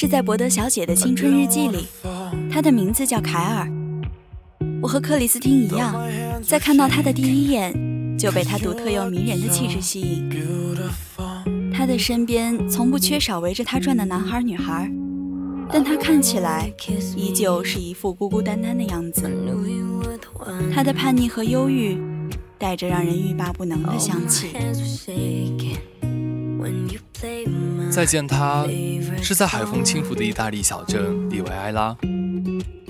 是在博德小姐的青春日记里，她的名字叫凯尔。我和克里斯汀一样，在看到他的第一眼就被他独特又迷人的气质吸引。他的身边从不缺少围着他转的男孩女孩，但他看起来依旧是一副孤孤单单的样子。他的叛逆和忧郁，带着让人欲罢不能的香气。再见他，是在海风轻拂的意大利小镇里维埃拉。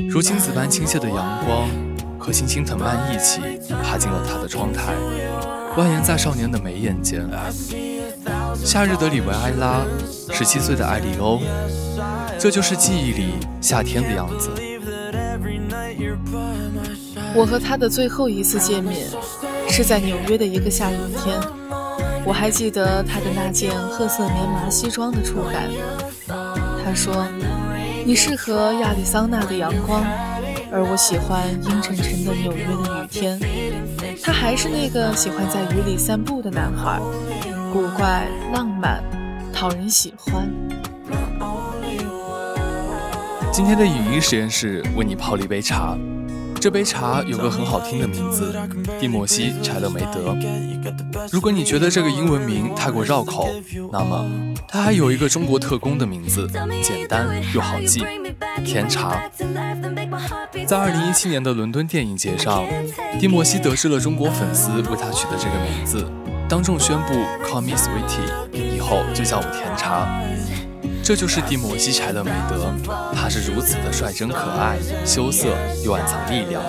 如青子般倾泻的阳光和星星藤蔓一起爬进了他的窗台，蜿蜒在少年的眉眼间。夏日的里维埃拉，十七岁的艾利欧，这就是记忆里夏天的样子。我和他的最后一次见面，是在纽约的一个下雨天。我还记得他的那件褐色棉麻西装的触感。他说。你适合亚利桑那的阳光，而我喜欢阴沉沉的纽约的雨天。他还是那个喜欢在雨里散步的男孩，古怪、浪漫，讨人喜欢。今天的影音实验室为你泡了一杯茶。这杯茶有个很好听的名字，蒂莫西·柴勒梅德。如果你觉得这个英文名太过绕口，那么它还有一个中国特工的名字，简单又好记，甜茶。在2017年的伦敦电影节上，蒂莫西得知了中国粉丝为他取的这个名字，当众宣布 “Call me sweetie”，以后就叫我甜茶。这就是蒂莫西·柴勒美德，他是如此的率真可爱、羞涩又暗藏力量。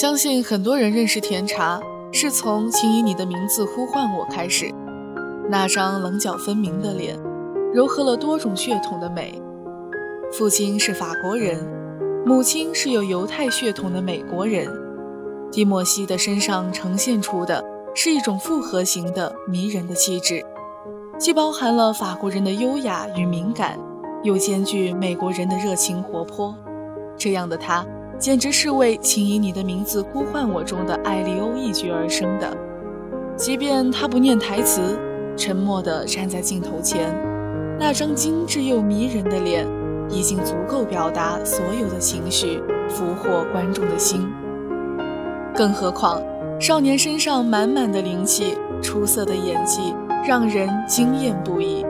相信很多人认识甜茶，是从《请以你的名字呼唤我》开始。那张棱角分明的脸，糅合了多种血统的美。父亲是法国人，母亲是有犹太血统的美国人。蒂莫西的身上呈现出的是一种复合型的迷人的气质，既包含了法国人的优雅与敏感，又兼具美国人的热情活泼。这样的他。简直是为《请以你的名字呼唤我》中的艾利欧一角而生的。即便他不念台词，沉默地站在镜头前，那张精致又迷人的脸，已经足够表达所有的情绪，俘获观众的心。更何况，少年身上满满的灵气，出色的演技，让人惊艳不已。《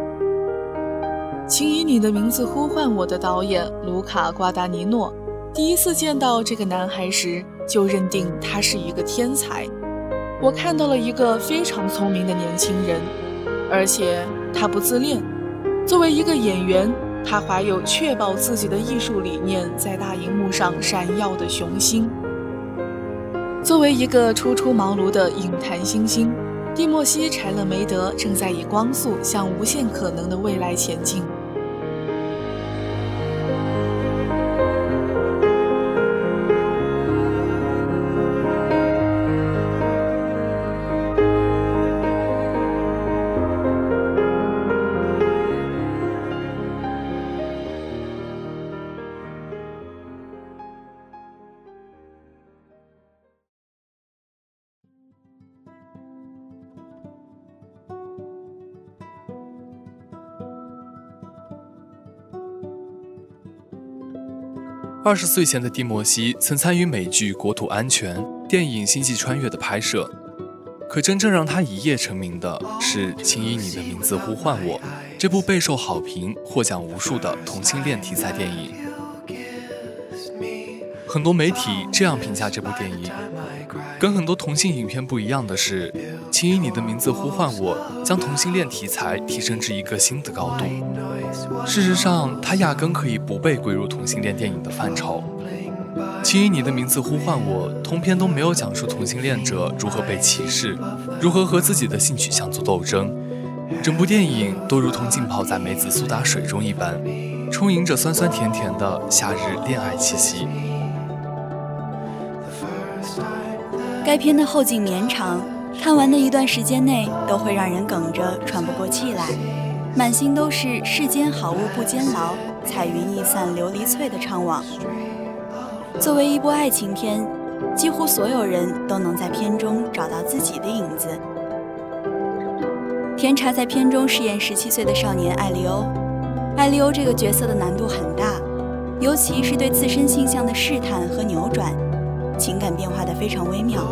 请以你的名字呼唤我》的导演卢卡·瓜达尼诺。第一次见到这个男孩时，就认定他是一个天才。我看到了一个非常聪明的年轻人，而且他不自恋。作为一个演员，他怀有确保自己的艺术理念在大荧幕上闪耀的雄心。作为一个初出茅庐的影坛新星，蒂莫西·柴勒梅德正在以光速向无限可能的未来前进。二十岁前的蒂莫西曾参与美剧《国土安全》、电影《星际穿越》的拍摄，可真正让他一夜成名的是《请以你的名字呼唤我》这部备受好评、获奖无数的同性恋题材电影。很多媒体这样评价这部电影：跟很多同性影片不一样的是，《请以你的名字呼唤我》将同性恋题材提升至一个新的高度。事实上，它压根可以不被归入同性恋电影的范畴。《请以你的名字呼唤我》通篇都没有讲述同性恋者如何被歧视，如何和自己的性取向做斗争。整部电影都如同浸泡在梅子苏打水中一般，充盈着酸酸甜甜的夏日恋爱气息。该片的后劲绵长，看完的一段时间内都会让人哽着喘不过气来，满心都是世间好物不坚牢，彩云易散琉璃脆的怅惘。作为一部爱情片，几乎所有人都能在片中找到自己的影子。甜茶在片中饰演十七岁的少年艾利欧，艾利欧这个角色的难度很大，尤其是对自身形象的试探和扭转。情感变化的非常微妙，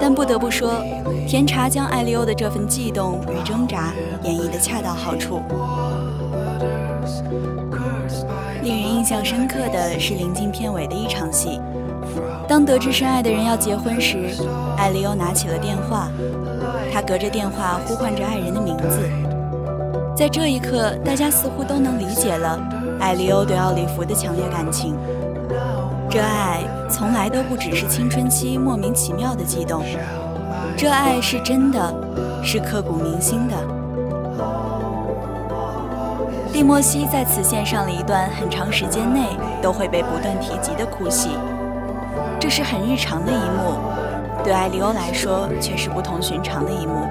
但不得不说，甜茶将艾利欧的这份悸动与挣扎演绎得恰到好处。令人印象深刻的是临近片尾的一场戏，当得知深爱的人要结婚时，艾利欧拿起了电话，他隔着电话呼唤着爱人的名字。在这一刻，大家似乎都能理解了艾利欧对奥利弗的强烈感情。这爱从来都不只是青春期莫名其妙的悸动，这爱是真的，是刻骨铭心的。蒂莫西在此献上了一段很长时间内都会被不断提及的哭戏，这是很日常的一幕，对艾利欧来说却是不同寻常的一幕。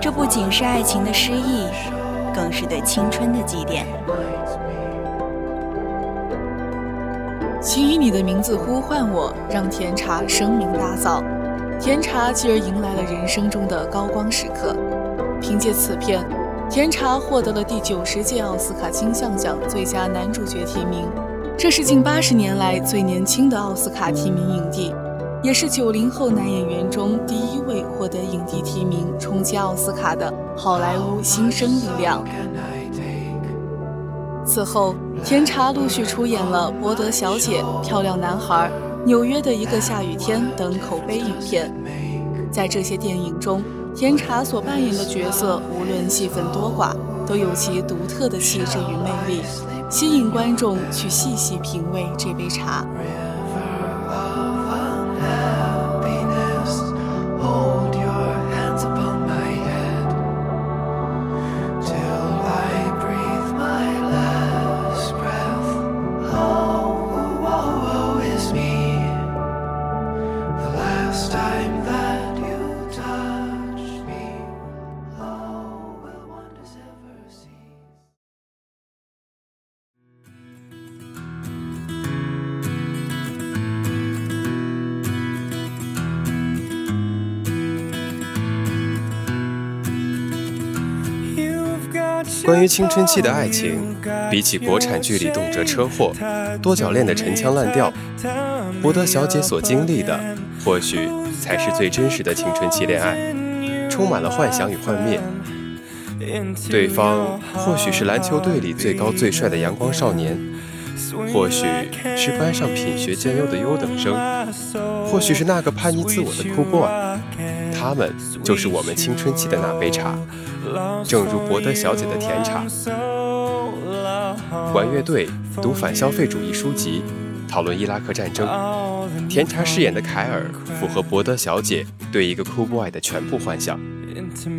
这不仅是爱情的失意，更是对青春的祭奠。请以你的名字呼唤我，让甜茶声名大噪。甜茶继而迎来了人生中的高光时刻。凭借此片，甜茶获得了第九十届奥斯卡金像奖最佳男主角提名，这是近八十年来最年轻的奥斯卡提名影帝，也是九零后男演员中第一位获得影帝提名、冲击奥斯卡的好莱坞新生力量。此后，甜茶陆续出演了《博德小姐》《漂亮男孩》《纽约的一个下雨天》等口碑影片。在这些电影中，甜茶所扮演的角色，无论戏份多寡，都有其独特的气质与魅力，吸引观众去细细品味这杯茶。关于青春期的爱情，比起国产剧里动辄车祸、多角恋的陈腔滥调，博德小姐所经历的，或许才是最真实的青春期恋爱，充满了幻想与幻灭。对方或许是篮球队里最高最帅的阳光少年，或许是班上品学兼优的优等生，或许是那个叛逆自我的酷 boy，他们就是我们青春期的那杯茶。正如博德小姐的甜茶，玩乐队读反消费主义书籍，讨论伊拉克战争。甜茶饰演的凯尔符合博德小姐对一个酷 boy 的全部幻想。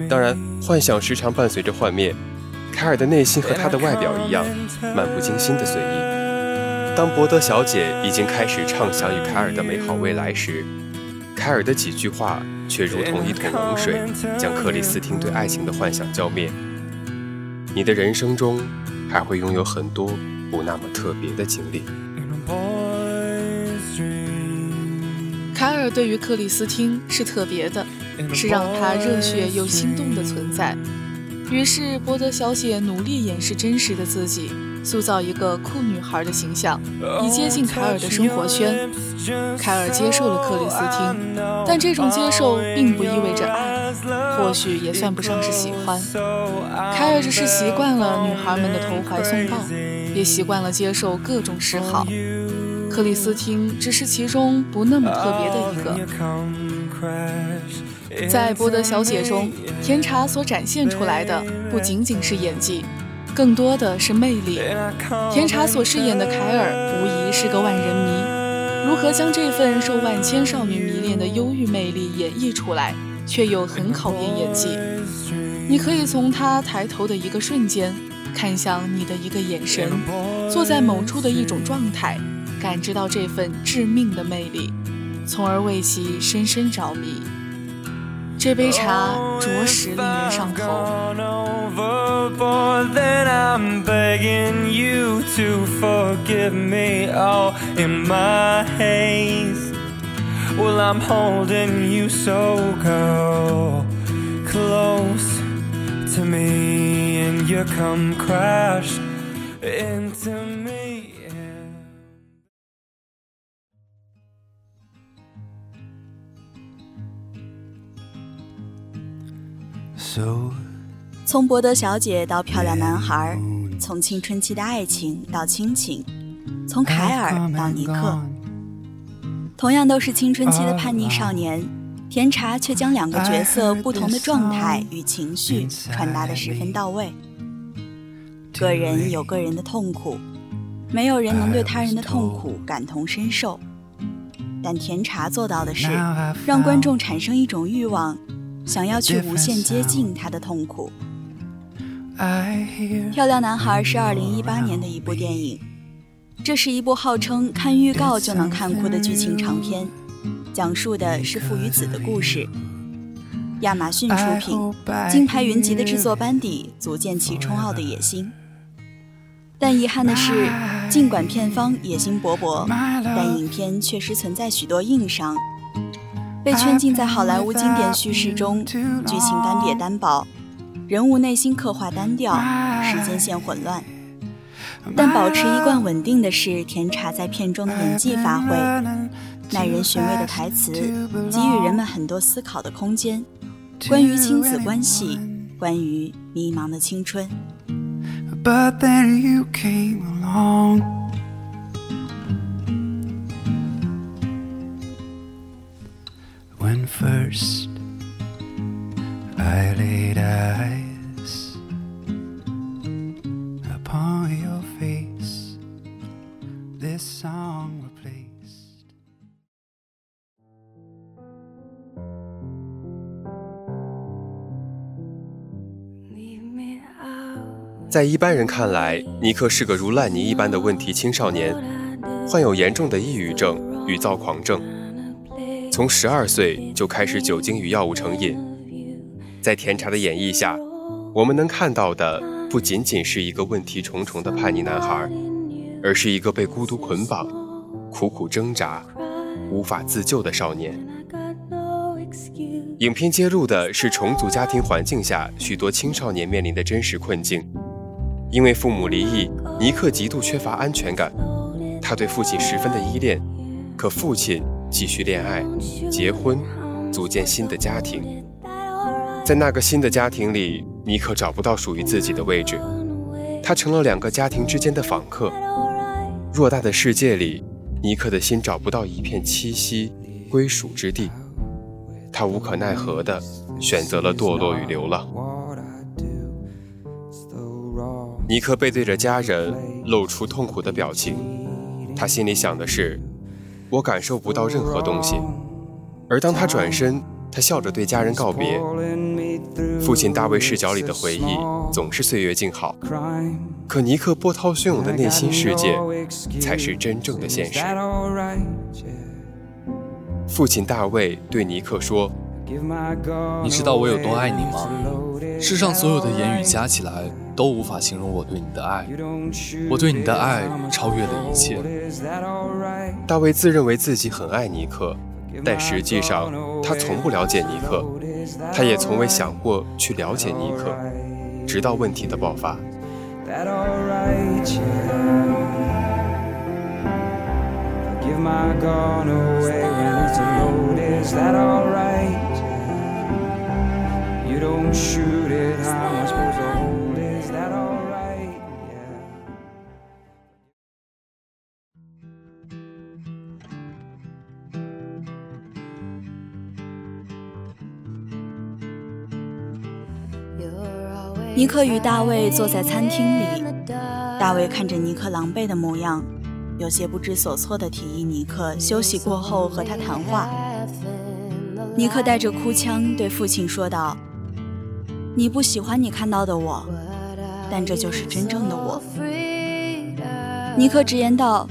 当然，幻想时常伴随着幻灭。凯尔的内心和他的外表一样，漫不经心的随意。当博德小姐已经开始畅想与凯尔的美好未来时，凯尔的几句话。却如同一桶冷水，将克里斯汀对爱情的幻想浇灭。你的人生中还会拥有很多不那么特别的经历。凯尔对于克里斯汀是特别的，是让他热血又心动的存在。于是波德小姐努力掩饰真实的自己，塑造一个酷女孩的形象，以接近凯尔的生活圈。凯尔接受了克里斯汀，但这种接受并不意味着爱，或许也算不上是喜欢。凯尔只是习惯了女孩们的投怀送抱，也习惯了接受各种示好。克里斯汀只是其中不那么特别的一个。在波德小姐中，甜茶所展现出来的不仅仅是演技，更多的是魅力。甜茶所饰演的凯尔无疑是个万人迷，如何将这份受万千少女迷恋的忧郁魅力演绎出来，却又很考验演技。你可以从他抬头的一个瞬间，看向你的一个眼神，坐在某处的一种状态。感知到这份致命的魅力，从而为其深深着迷。这杯茶着实令人上头。从博德小姐到漂亮男孩，从青春期的爱情到亲情，从凯尔到尼克，同样都是青春期的叛逆少年，甜茶却将两个角色不同的状态与情绪传达的十分到位。个人有个人的痛苦，没有人能对他人的痛苦感同身受，但甜茶做到的是让观众产生一种欲望。想要去无限接近他的痛苦。漂亮男孩是二零一八年的一部电影，这是一部号称看预告就能看哭的剧情长片，讲述的是父与子的故事。亚马逊出品，金牌云集的制作班底足见其冲奥的野心。但遗憾的是，尽管片方野心勃勃，但影片确实存在许多硬伤。被圈禁在好莱坞经典叙事中，剧情干瘪单薄，人物内心刻画单调，时间线混乱。但保持一贯稳定的是甜茶在片中的演技发挥，耐人寻味的台词，给予人们很多思考的空间，关于亲子关系，关于迷茫的青春。first eyes upon your face, this song replaced. 在一般人看来，尼克是个如烂泥一般的问题青少年，患有严重的抑郁症与躁狂症。从十二岁就开始酒精与药物成瘾，在甜茶的演绎下，我们能看到的不仅仅是一个问题重重的叛逆男孩，而是一个被孤独捆绑、苦苦挣扎、无法自救的少年。影片揭露的是重组家庭环境下许多青少年面临的真实困境。因为父母离异，尼克极度缺乏安全感，他对父亲十分的依恋，可父亲。继续恋爱，结婚，组建新的家庭。在那个新的家庭里，尼克找不到属于自己的位置，他成了两个家庭之间的访客。偌大的世界里，尼克的心找不到一片栖息归属之地，他无可奈何地选择了堕落与流浪。尼克背对着家人，露出痛苦的表情，他心里想的是。我感受不到任何东西，而当他转身，他笑着对家人告别。父亲大卫视角里的回忆总是岁月静好，可尼克波涛汹涌的内心世界才是真正的现实。父亲大卫对尼克说：“你知道我有多爱你吗？世上所有的言语加起来。”都无法形容我对你的爱，我对你的爱超越了一切。大卫自认为自己很爱尼克，但实际上他从不了解尼克，他也从未想过去了解尼克，直到问题的爆发。尼克与大卫坐在餐厅里，大卫看着尼克狼狈的模样，有些不知所措地提议尼克休息过后和他谈话。尼克带着哭腔对父亲说道：“你不喜欢你看到的我，但这就是真正的我。”尼克直言道：“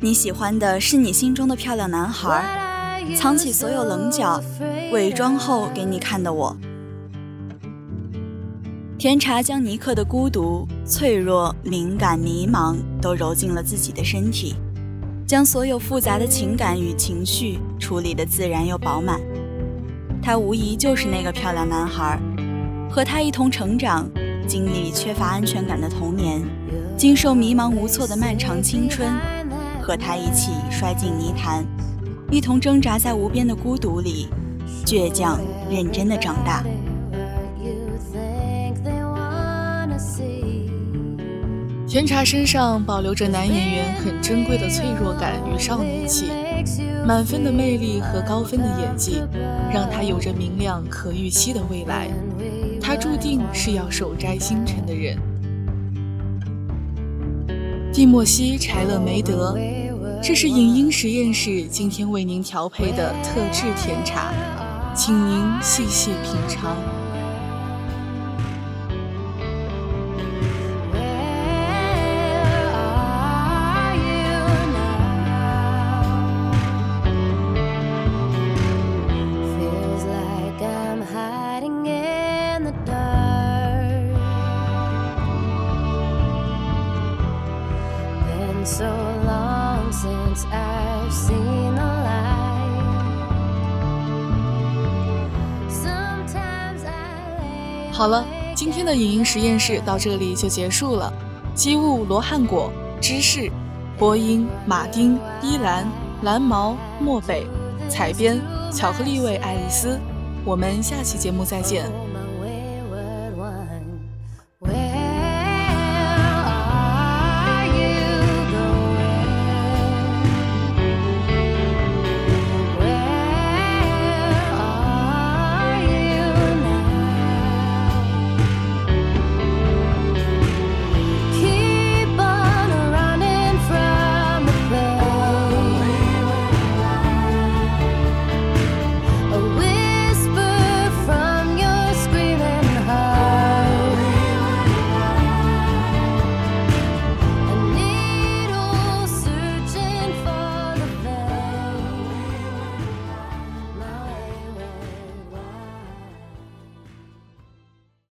你喜欢的是你心中的漂亮男孩，藏起所有棱角，伪装后给你看的我。”甜茶将尼克的孤独、脆弱、敏感、迷茫都揉进了自己的身体，将所有复杂的情感与情绪处理得自然又饱满。他无疑就是那个漂亮男孩，和他一同成长，经历缺乏安全感的童年，经受迷茫无措的漫长青春，和他一起摔进泥潭，一同挣扎在无边的孤独里，倔强认真的长大。甜茶身上保留着男演员很珍贵的脆弱感与少年气，满分的魅力和高分的演技，让他有着明亮可预期的未来。他注定是要守摘星辰的人。蒂莫西·柴勒梅德，这是影音实验室今天为您调配的特制甜茶，请您细细品尝。好了，今天的影音实验室到这里就结束了。机务罗汉果、芝士，播音马丁、依兰、蓝毛、漠北，彩编巧克力味爱丽丝。我们下期节目再见。